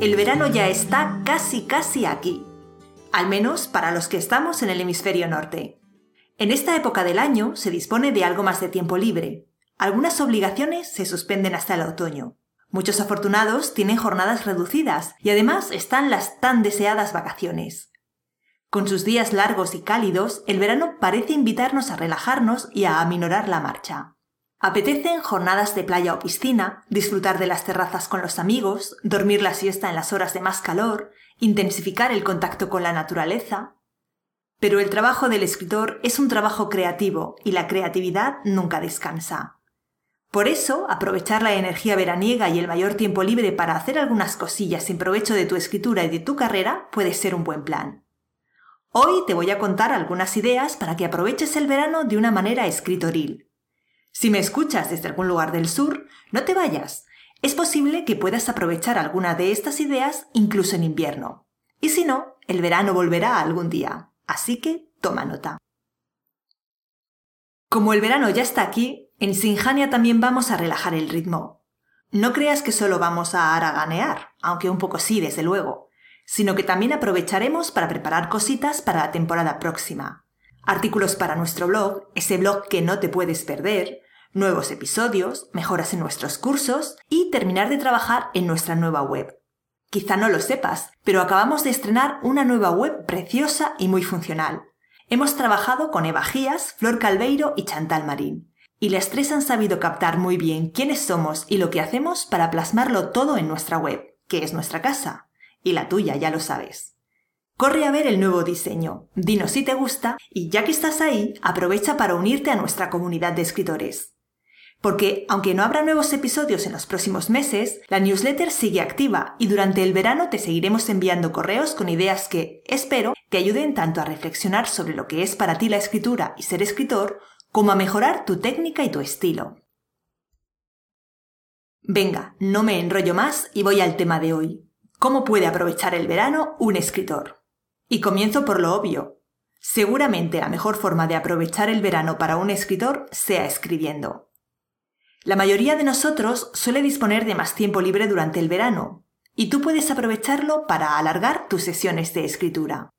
el verano ya está casi casi aquí. Al menos para los que estamos en el hemisferio norte. En esta época del año se dispone de algo más de tiempo libre. Algunas obligaciones se suspenden hasta el otoño. Muchos afortunados tienen jornadas reducidas y además están las tan deseadas vacaciones. Con sus días largos y cálidos, el verano parece invitarnos a relajarnos y a aminorar la marcha. Apetecen jornadas de playa o piscina, disfrutar de las terrazas con los amigos, dormir la siesta en las horas de más calor, intensificar el contacto con la naturaleza. Pero el trabajo del escritor es un trabajo creativo y la creatividad nunca descansa. Por eso, aprovechar la energía veraniega y el mayor tiempo libre para hacer algunas cosillas sin provecho de tu escritura y de tu carrera puede ser un buen plan. Hoy te voy a contar algunas ideas para que aproveches el verano de una manera escritoril si me escuchas desde algún lugar del sur, no te vayas. Es posible que puedas aprovechar alguna de estas ideas incluso en invierno. Y si no, el verano volverá algún día. Así que toma nota. Como el verano ya está aquí, en Sinjania también vamos a relajar el ritmo. No creas que solo vamos a haraganear, aunque un poco sí, desde luego, sino que también aprovecharemos para preparar cositas para la temporada próxima. Artículos para nuestro blog, ese blog que no te puedes perder, nuevos episodios, mejoras en nuestros cursos y terminar de trabajar en nuestra nueva web. Quizá no lo sepas, pero acabamos de estrenar una nueva web preciosa y muy funcional. Hemos trabajado con Eva Gías, Flor Calveiro y Chantal Marín. Y las tres han sabido captar muy bien quiénes somos y lo que hacemos para plasmarlo todo en nuestra web, que es nuestra casa. Y la tuya, ya lo sabes. Corre a ver el nuevo diseño, dinos si te gusta y ya que estás ahí, aprovecha para unirte a nuestra comunidad de escritores. Porque, aunque no habrá nuevos episodios en los próximos meses, la newsletter sigue activa y durante el verano te seguiremos enviando correos con ideas que, espero, te ayuden tanto a reflexionar sobre lo que es para ti la escritura y ser escritor, como a mejorar tu técnica y tu estilo. Venga, no me enrollo más y voy al tema de hoy. ¿Cómo puede aprovechar el verano un escritor? Y comienzo por lo obvio. Seguramente la mejor forma de aprovechar el verano para un escritor sea escribiendo. La mayoría de nosotros suele disponer de más tiempo libre durante el verano, y tú puedes aprovecharlo para alargar tus sesiones de escritura.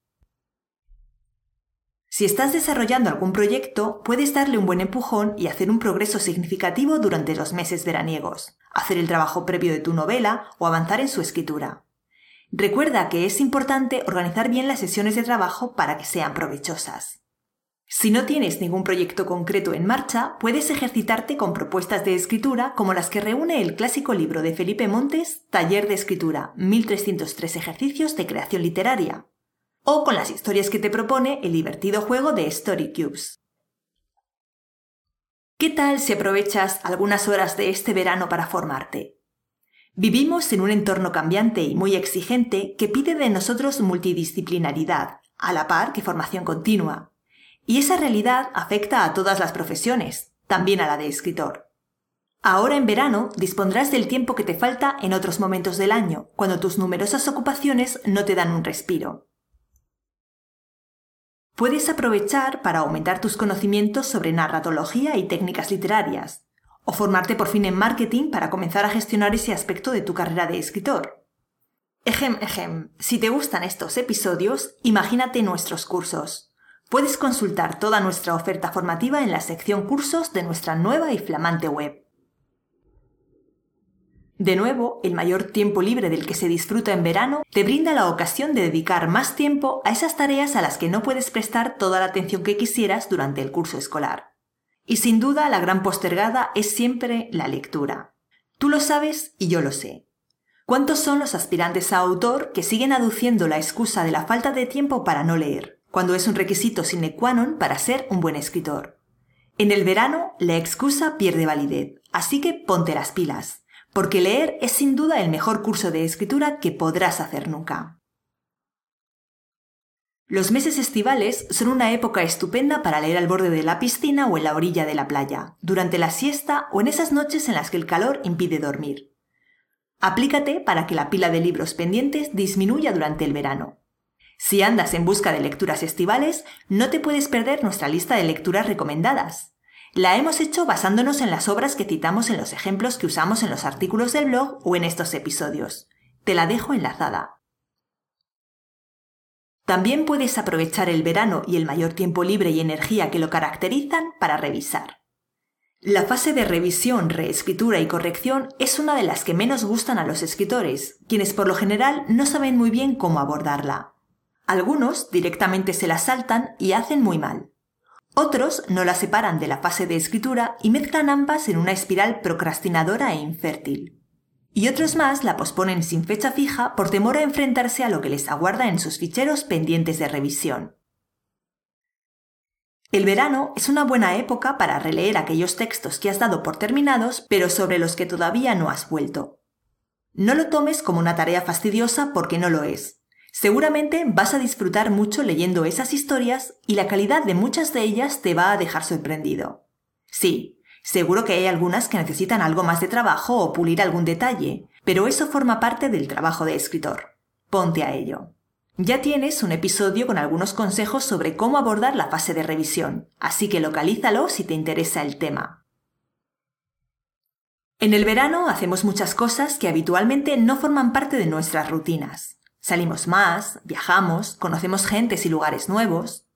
Si estás desarrollando algún proyecto, puedes darle un buen empujón y hacer un progreso significativo durante los meses veraniegos, hacer el trabajo previo de tu novela o avanzar en su escritura. Recuerda que es importante organizar bien las sesiones de trabajo para que sean provechosas. Si no tienes ningún proyecto concreto en marcha, puedes ejercitarte con propuestas de escritura como las que reúne el clásico libro de Felipe Montes, Taller de Escritura, 1303 ejercicios de creación literaria, o con las historias que te propone el divertido juego de Story Cubes. ¿Qué tal si aprovechas algunas horas de este verano para formarte? Vivimos en un entorno cambiante y muy exigente que pide de nosotros multidisciplinaridad, a la par que formación continua, y esa realidad afecta a todas las profesiones, también a la de escritor. Ahora en verano dispondrás del tiempo que te falta en otros momentos del año, cuando tus numerosas ocupaciones no te dan un respiro. Puedes aprovechar para aumentar tus conocimientos sobre narratología y técnicas literarias, o formarte por fin en marketing para comenzar a gestionar ese aspecto de tu carrera de escritor. Ejem, ejem, si te gustan estos episodios, imagínate nuestros cursos. Puedes consultar toda nuestra oferta formativa en la sección cursos de nuestra nueva y flamante web. De nuevo, el mayor tiempo libre del que se disfruta en verano te brinda la ocasión de dedicar más tiempo a esas tareas a las que no puedes prestar toda la atención que quisieras durante el curso escolar. Y sin duda la gran postergada es siempre la lectura. Tú lo sabes y yo lo sé. ¿Cuántos son los aspirantes a autor que siguen aduciendo la excusa de la falta de tiempo para no leer? Cuando es un requisito sine qua non para ser un buen escritor. En el verano, la excusa pierde validez, así que ponte las pilas, porque leer es sin duda el mejor curso de escritura que podrás hacer nunca. Los meses estivales son una época estupenda para leer al borde de la piscina o en la orilla de la playa, durante la siesta o en esas noches en las que el calor impide dormir. Aplícate para que la pila de libros pendientes disminuya durante el verano. Si andas en busca de lecturas estivales, no te puedes perder nuestra lista de lecturas recomendadas. La hemos hecho basándonos en las obras que citamos en los ejemplos que usamos en los artículos del blog o en estos episodios. Te la dejo enlazada. También puedes aprovechar el verano y el mayor tiempo libre y energía que lo caracterizan para revisar. La fase de revisión, reescritura y corrección es una de las que menos gustan a los escritores, quienes por lo general no saben muy bien cómo abordarla. Algunos directamente se la saltan y hacen muy mal. Otros no la separan de la fase de escritura y mezclan ambas en una espiral procrastinadora e infértil. Y otros más la posponen sin fecha fija por temor a enfrentarse a lo que les aguarda en sus ficheros pendientes de revisión. El verano es una buena época para releer aquellos textos que has dado por terminados, pero sobre los que todavía no has vuelto. No lo tomes como una tarea fastidiosa porque no lo es. Seguramente vas a disfrutar mucho leyendo esas historias y la calidad de muchas de ellas te va a dejar sorprendido. Sí, seguro que hay algunas que necesitan algo más de trabajo o pulir algún detalle, pero eso forma parte del trabajo de escritor. Ponte a ello. Ya tienes un episodio con algunos consejos sobre cómo abordar la fase de revisión, así que localízalo si te interesa el tema. En el verano hacemos muchas cosas que habitualmente no forman parte de nuestras rutinas. Salimos más, viajamos, conocemos gentes y lugares nuevos.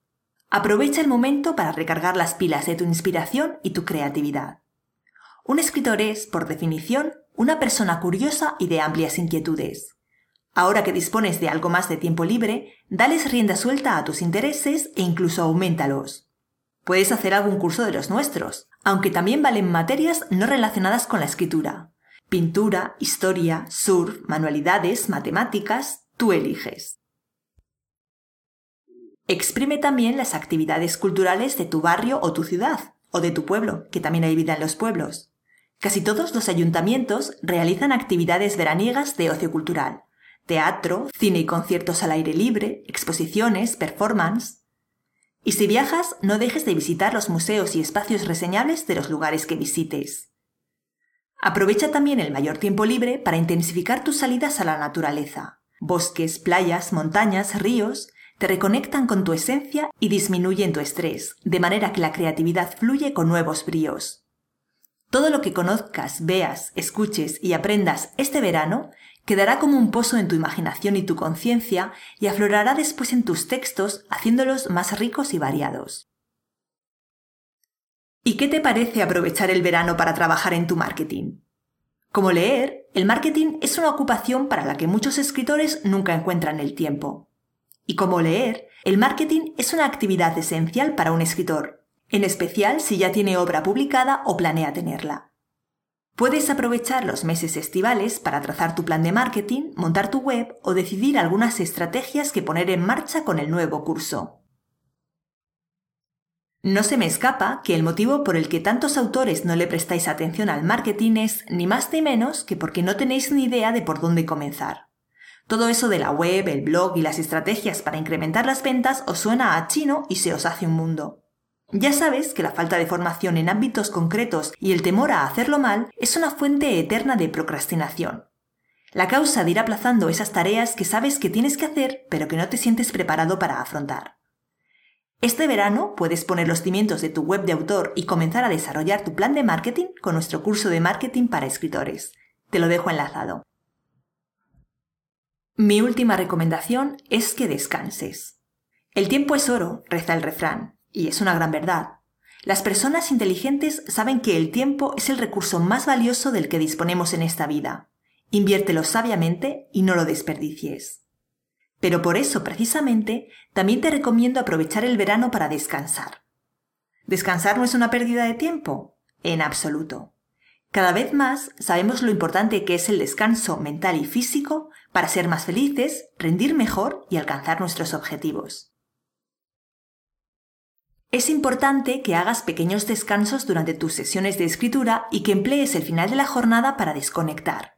Aprovecha el momento para recargar las pilas de tu inspiración y tu creatividad. Un escritor es, por definición, una persona curiosa y de amplias inquietudes. Ahora que dispones de algo más de tiempo libre, dales rienda suelta a tus intereses e incluso aumentalos. Puedes hacer algún curso de los nuestros, aunque también valen materias no relacionadas con la escritura. Pintura, historia, surf, manualidades, matemáticas, tú eliges. Exprime también las actividades culturales de tu barrio o tu ciudad, o de tu pueblo, que también hay vida en los pueblos. Casi todos los ayuntamientos realizan actividades veraniegas de ocio cultural, teatro, cine y conciertos al aire libre, exposiciones, performance. Y si viajas, no dejes de visitar los museos y espacios reseñables de los lugares que visites. Aprovecha también el mayor tiempo libre para intensificar tus salidas a la naturaleza. Bosques, playas, montañas, ríos te reconectan con tu esencia y disminuyen tu estrés, de manera que la creatividad fluye con nuevos bríos. Todo lo que conozcas, veas, escuches y aprendas este verano quedará como un pozo en tu imaginación y tu conciencia y aflorará después en tus textos haciéndolos más ricos y variados. ¿Y qué te parece aprovechar el verano para trabajar en tu marketing? Como leer, el marketing es una ocupación para la que muchos escritores nunca encuentran el tiempo. Y como leer, el marketing es una actividad esencial para un escritor, en especial si ya tiene obra publicada o planea tenerla. Puedes aprovechar los meses estivales para trazar tu plan de marketing, montar tu web o decidir algunas estrategias que poner en marcha con el nuevo curso. No se me escapa que el motivo por el que tantos autores no le prestáis atención al marketing es ni más ni menos que porque no tenéis ni idea de por dónde comenzar. Todo eso de la web, el blog y las estrategias para incrementar las ventas os suena a chino y se os hace un mundo. Ya sabes que la falta de formación en ámbitos concretos y el temor a hacerlo mal es una fuente eterna de procrastinación. La causa de ir aplazando esas tareas que sabes que tienes que hacer pero que no te sientes preparado para afrontar. Este verano puedes poner los cimientos de tu web de autor y comenzar a desarrollar tu plan de marketing con nuestro curso de marketing para escritores. Te lo dejo enlazado. Mi última recomendación es que descanses. El tiempo es oro, reza el refrán, y es una gran verdad. Las personas inteligentes saben que el tiempo es el recurso más valioso del que disponemos en esta vida. Inviértelo sabiamente y no lo desperdicies. Pero por eso, precisamente, también te recomiendo aprovechar el verano para descansar. ¿Descansar no es una pérdida de tiempo? En absoluto. Cada vez más sabemos lo importante que es el descanso mental y físico para ser más felices, rendir mejor y alcanzar nuestros objetivos. Es importante que hagas pequeños descansos durante tus sesiones de escritura y que emplees el final de la jornada para desconectar.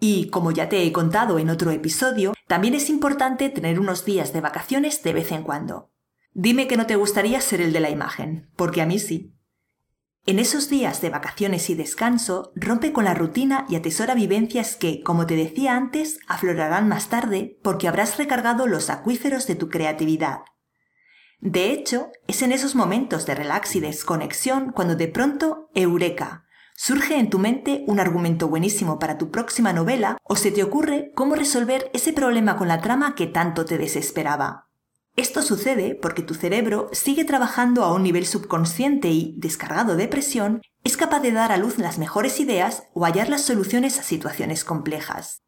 Y, como ya te he contado en otro episodio, también es importante tener unos días de vacaciones de vez en cuando. Dime que no te gustaría ser el de la imagen, porque a mí sí. En esos días de vacaciones y descanso, rompe con la rutina y atesora vivencias que, como te decía antes, aflorarán más tarde porque habrás recargado los acuíferos de tu creatividad de hecho, es en esos momentos de relax y desconexión cuando de pronto, eureka, ¿Surge en tu mente un argumento buenísimo para tu próxima novela o se te ocurre cómo resolver ese problema con la trama que tanto te desesperaba? Esto sucede porque tu cerebro sigue trabajando a un nivel subconsciente y, descargado de presión, es capaz de dar a luz las mejores ideas o hallar las soluciones a situaciones complejas.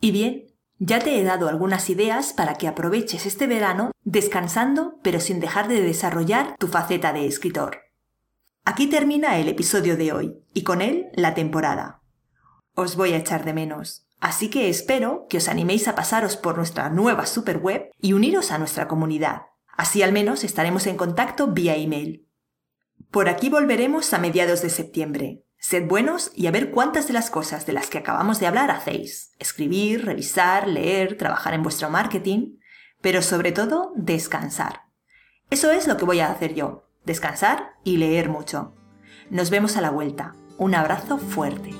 Y bien, ya te he dado algunas ideas para que aproveches este verano descansando pero sin dejar de desarrollar tu faceta de escritor. Aquí termina el episodio de hoy y con él la temporada. Os voy a echar de menos, así que espero que os animéis a pasaros por nuestra nueva superweb y uniros a nuestra comunidad. Así al menos estaremos en contacto vía email. Por aquí volveremos a mediados de septiembre, Sed buenos y a ver cuántas de las cosas de las que acabamos de hablar hacéis. Escribir, revisar, leer, trabajar en vuestro marketing, pero sobre todo descansar. Eso es lo que voy a hacer yo, descansar y leer mucho. Nos vemos a la vuelta. Un abrazo fuerte.